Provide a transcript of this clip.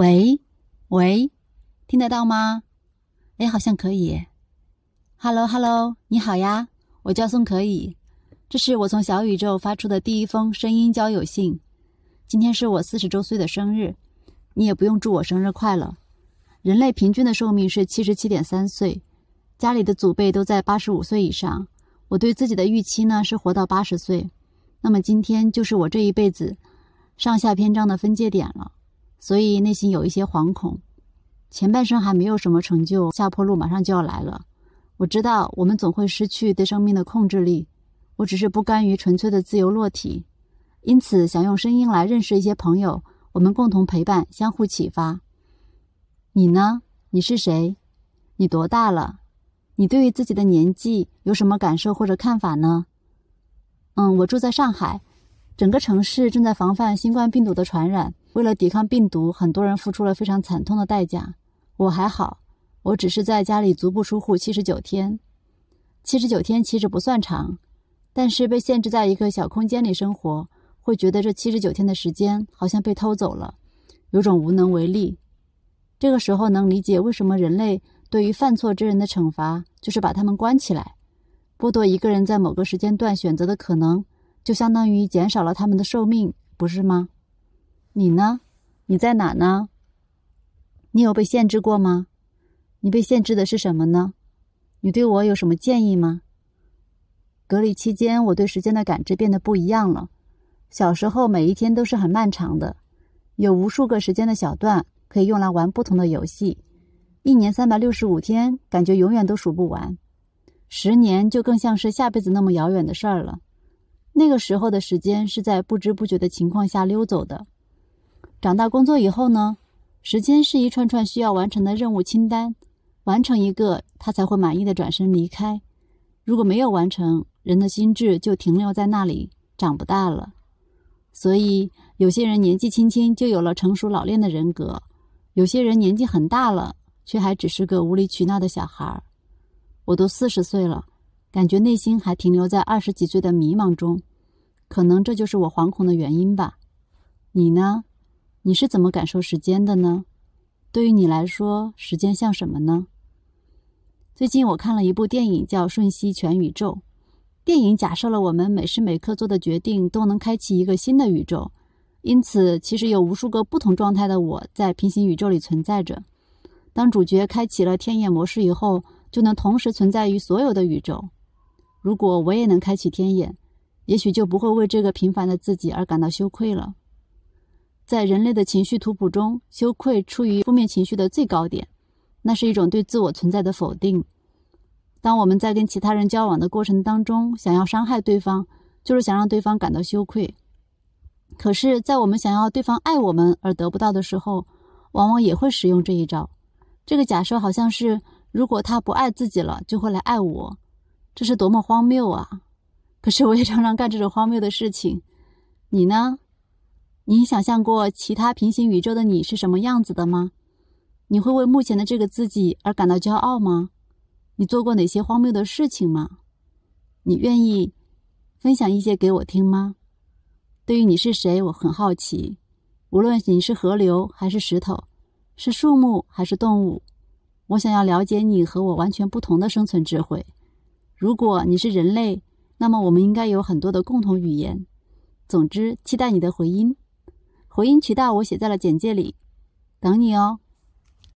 喂，喂，听得到吗？哎，好像可以。Hello，Hello，你好呀，我叫宋可以，这是我从小宇宙发出的第一封声音交友信。今天是我四十周岁的生日，你也不用祝我生日快乐。人类平均的寿命是七十七点三岁，家里的祖辈都在八十五岁以上。我对自己的预期呢是活到八十岁，那么今天就是我这一辈子上下篇章的分界点了。所以内心有一些惶恐，前半生还没有什么成就，下坡路马上就要来了。我知道我们总会失去对生命的控制力，我只是不甘于纯粹的自由落体，因此想用声音来认识一些朋友，我们共同陪伴，相互启发。你呢？你是谁？你多大了？你对于自己的年纪有什么感受或者看法呢？嗯，我住在上海，整个城市正在防范新冠病毒的传染。为了抵抗病毒，很多人付出了非常惨痛的代价。我还好，我只是在家里足不出户七十九天。七十九天其实不算长，但是被限制在一个小空间里生活，会觉得这七十九天的时间好像被偷走了，有种无能为力。这个时候能理解为什么人类对于犯错之人的惩罚就是把他们关起来，剥夺一个人在某个时间段选择的可能，就相当于减少了他们的寿命，不是吗？你呢？你在哪呢？你有被限制过吗？你被限制的是什么呢？你对我有什么建议吗？隔离期间，我对时间的感知变得不一样了。小时候，每一天都是很漫长的，有无数个时间的小段可以用来玩不同的游戏。一年三百六十五天，感觉永远都数不完。十年就更像是下辈子那么遥远的事儿了。那个时候的时间是在不知不觉的情况下溜走的。长大工作以后呢，时间是一串串需要完成的任务清单，完成一个他才会满意的转身离开。如果没有完成，人的心智就停留在那里，长不大了。所以有些人年纪轻轻就有了成熟老练的人格，有些人年纪很大了，却还只是个无理取闹的小孩儿。我都四十岁了，感觉内心还停留在二十几岁的迷茫中，可能这就是我惶恐的原因吧。你呢？你是怎么感受时间的呢？对于你来说，时间像什么呢？最近我看了一部电影，叫《瞬息全宇宙》。电影假设了我们每时每刻做的决定都能开启一个新的宇宙，因此其实有无数个不同状态的我在平行宇宙里存在着。当主角开启了天眼模式以后，就能同时存在于所有的宇宙。如果我也能开启天眼，也许就不会为这个平凡的自己而感到羞愧了。在人类的情绪图谱中，羞愧处于负面情绪的最高点，那是一种对自我存在的否定。当我们在跟其他人交往的过程当中，想要伤害对方，就是想让对方感到羞愧。可是，在我们想要对方爱我们而得不到的时候，往往也会使用这一招。这个假设好像是，如果他不爱自己了，就会来爱我，这是多么荒谬啊！可是我也常常干这种荒谬的事情。你呢？你想象过其他平行宇宙的你是什么样子的吗？你会为目前的这个自己而感到骄傲吗？你做过哪些荒谬的事情吗？你愿意分享一些给我听吗？对于你是谁，我很好奇。无论你是河流还是石头，是树木还是动物，我想要了解你和我完全不同的生存智慧。如果你是人类，那么我们应该有很多的共同语言。总之，期待你的回音。回音渠道我写在了简介里，等你哦。